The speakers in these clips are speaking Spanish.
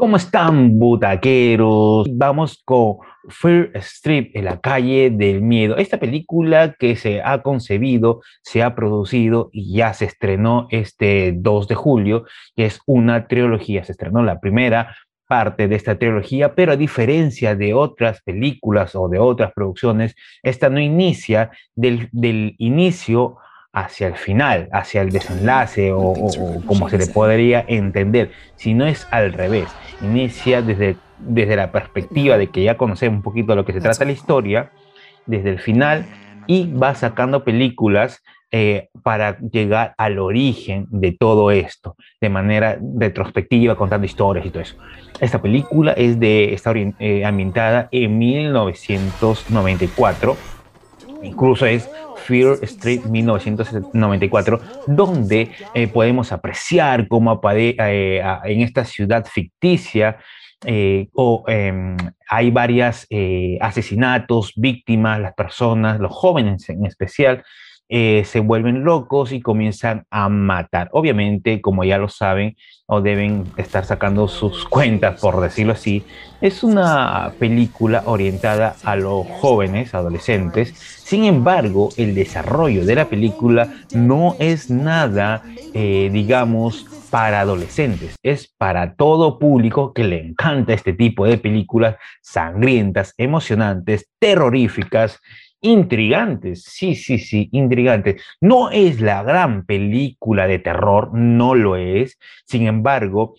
¿Cómo están, butaqueros? Vamos con Fear Street, en la calle del miedo. Esta película que se ha concebido, se ha producido y ya se estrenó este 2 de julio, que es una trilogía. Se estrenó la primera parte de esta trilogía, pero a diferencia de otras películas o de otras producciones, esta no inicia del, del inicio hacia el final, hacia el desenlace o, como se le podría entender, si no es al revés, inicia desde, desde la perspectiva de que ya conocemos un poquito de lo que se trata la historia, desde el final, y va sacando películas eh, para llegar al origen de todo esto, de manera retrospectiva, contando historias y todo eso. Esta película es de, está eh, ambientada en 1994, incluso es Fear Street 1994, donde eh, podemos apreciar cómo eh, en esta ciudad ficticia eh, o, em, hay varios asesinatos, víctimas, las personas, los jóvenes en especial, eh, se vuelven locos y comienzan a matar. Obviamente, como ya lo saben o deben estar sacando sus cuentas, por decirlo así, es una película orientada a los jóvenes, adolescentes. Sin embargo, el desarrollo de la película no es nada, eh, digamos, para adolescentes, es para todo público que le encanta este tipo de películas sangrientas, emocionantes, terroríficas intrigantes, sí, sí, sí, intrigantes. No es la gran película de terror, no lo es. Sin embargo,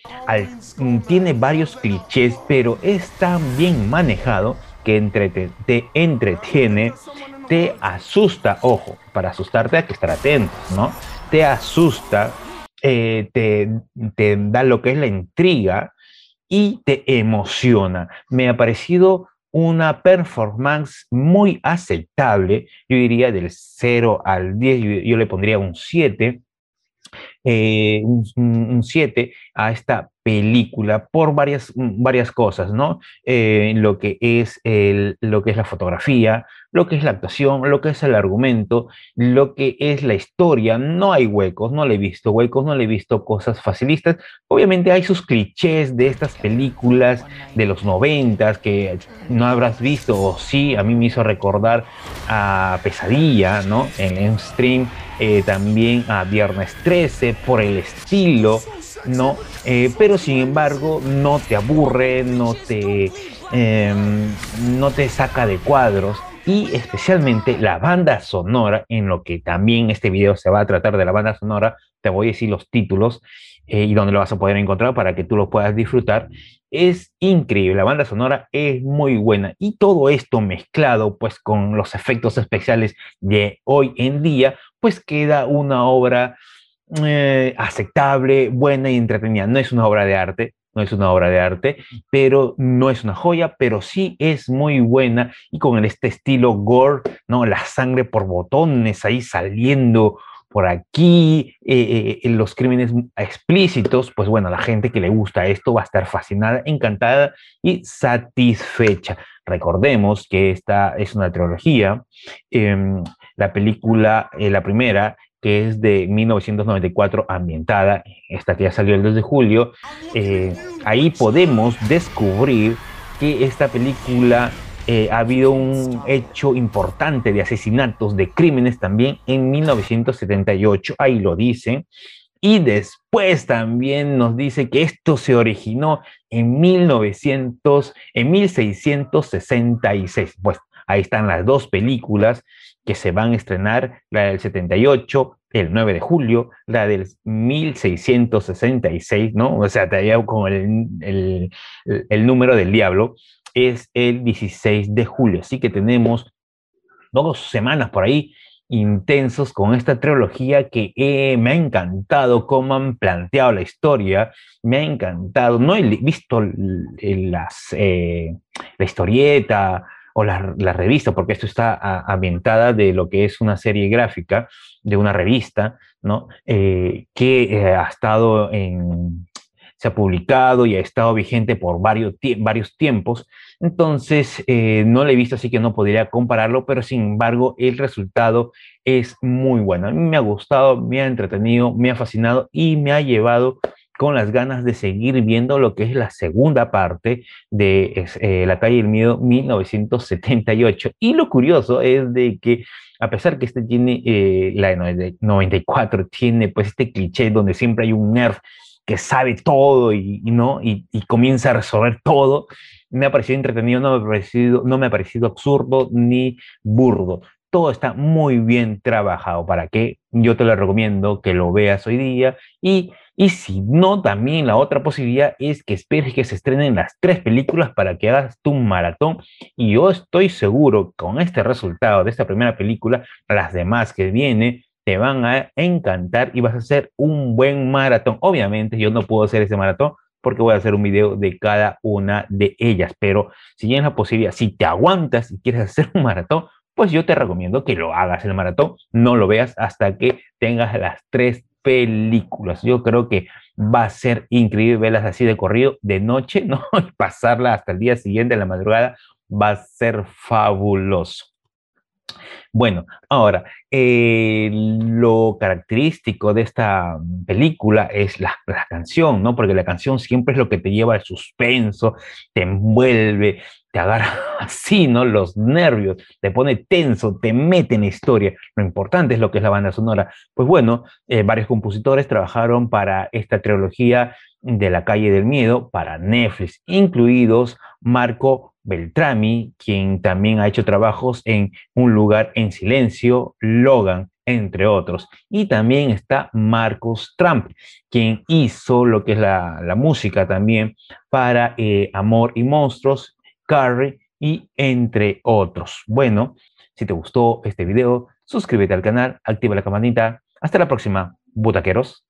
mm, tiene varios clichés, pero es tan bien manejado que te entretiene, te asusta, ojo, para asustarte hay que estar atento, ¿no? Te asusta, eh, te, te da lo que es la intriga y te emociona. Me ha parecido una performance muy aceptable, yo diría del 0 al 10, yo, le pondría un 7, eh, un 7 a esta película por varias, varias cosas, ¿no? Eh, lo, que es lo que es la fotografía, lo que es la actuación, lo que es el argumento, lo que es la historia. No hay huecos, no le he visto huecos, no le he visto cosas facilistas. Obviamente hay sus clichés de estas películas de los noventas que no habrás visto, o sí, a mí me hizo recordar a Pesadilla, ¿no? En, en stream, eh, también a Viernes 13, por el estilo ¿no? Eh, pero sin embargo no te aburre, no te, em, no te saca de cuadros y especialmente la banda sonora, en lo que también este video se va a tratar de la banda sonora, te voy a decir los títulos eh, y dónde lo vas a poder encontrar para que tú lo puedas disfrutar. Es increíble, la banda sonora es muy buena y todo esto mezclado pues con los efectos especiales de hoy en día, pues queda una obra eh, aceptable, buena y entretenida. No es una obra de arte, no es una obra de arte, pero no es una joya, pero sí es muy buena y con este estilo gore, ¿no? La sangre por botones ahí saliendo por aquí, eh, eh, los crímenes explícitos, pues bueno, la gente que le gusta esto va a estar fascinada, encantada y satisfecha. Recordemos que esta es una trilogía. Em, la película, la primera, que es de 1994, ambientada, esta que ya salió el 2 de julio, eh, ahí podemos descubrir que esta película eh, ha habido un hecho importante de asesinatos, de crímenes también en 1978, ahí lo dice, y después también nos dice que esto se originó en 1900, en 1666. Pues ahí están las dos películas que se van a estrenar, la del 78, el 9 de julio, la del 1666, ¿no? O sea, te como el, el, el, número del diablo, es el 16 de julio. Así que tenemos dos semanas por ahí intensos con esta trilogía que me ha encantado cómo han planteado la historia, me ha encantado, no he visto las, eh, la historieta, o la, revista, porque esto está ambientada de lo que es una serie gráfica de una revista, ¿no? Eh, que eh, ha estado en, se ha publicado y ha estado vigente por varios, varios tiempos. Entonces, eh, no lo he visto, así que no podría compararlo, pero sin embargo, el resultado es muy bueno. A mí me ha gustado, me ha entretenido, me ha fascinado y me ha llevado con las ganas de seguir viendo lo que es la segunda parte de eh, La calle del miedo 1978. Y lo curioso es de que a pesar que este tiene, eh, la de 94, tiene pues este cliché donde siempre hay un nerd que sabe todo y, ¿no? Y, comienza a resolver todo, me ha parecido entretenido, no me ha parecido, no me ha parecido absurdo ni burdo. Todo está muy bien trabajado. ¿Para que Yo te lo recomiendo que lo veas hoy día y y si no, también la otra posibilidad es que esperes que se estrenen las tres películas para que hagas tu maratón. Y yo estoy seguro con este resultado de esta primera película, las demás que vienen te van a encantar y vas a hacer un buen maratón. Obviamente yo no puedo hacer ese maratón porque voy a hacer un video de cada una de ellas, pero si tienes la posibilidad, si te aguantas y quieres hacer un maratón, pues yo te recomiendo que lo hagas el maratón, no lo veas hasta que tengas las tres películas. Yo creo que va a ser increíble verlas así de corrido de noche, ¿no? Y pasarla hasta el día siguiente, en la madrugada, va a ser fabuloso. Bueno, ahora, lo característico de esta película es la, la, canción, ¿no? Porque la canción siempre es lo que te lleva al suspenso, te envuelve, te agarra así, ¿no? Los nervios, te pone tenso, te mete en historia. Lo importante es lo que es la banda sonora. Pues bueno, eh, varios compositores trabajaron para esta trilogía de La calle del miedo para Netflix, incluidos Marco Beltrami, quien también ha hecho trabajos en Un lugar en silencio, Logan, entre otros. Y también está Marcos Trump, quien hizo lo que es la, música también para eh, Amor y Monstruos Carrie y entre otros. Bueno, si te gustó este video, suscríbete al canal, activa la campanita. Hasta la próxima, butaqueros.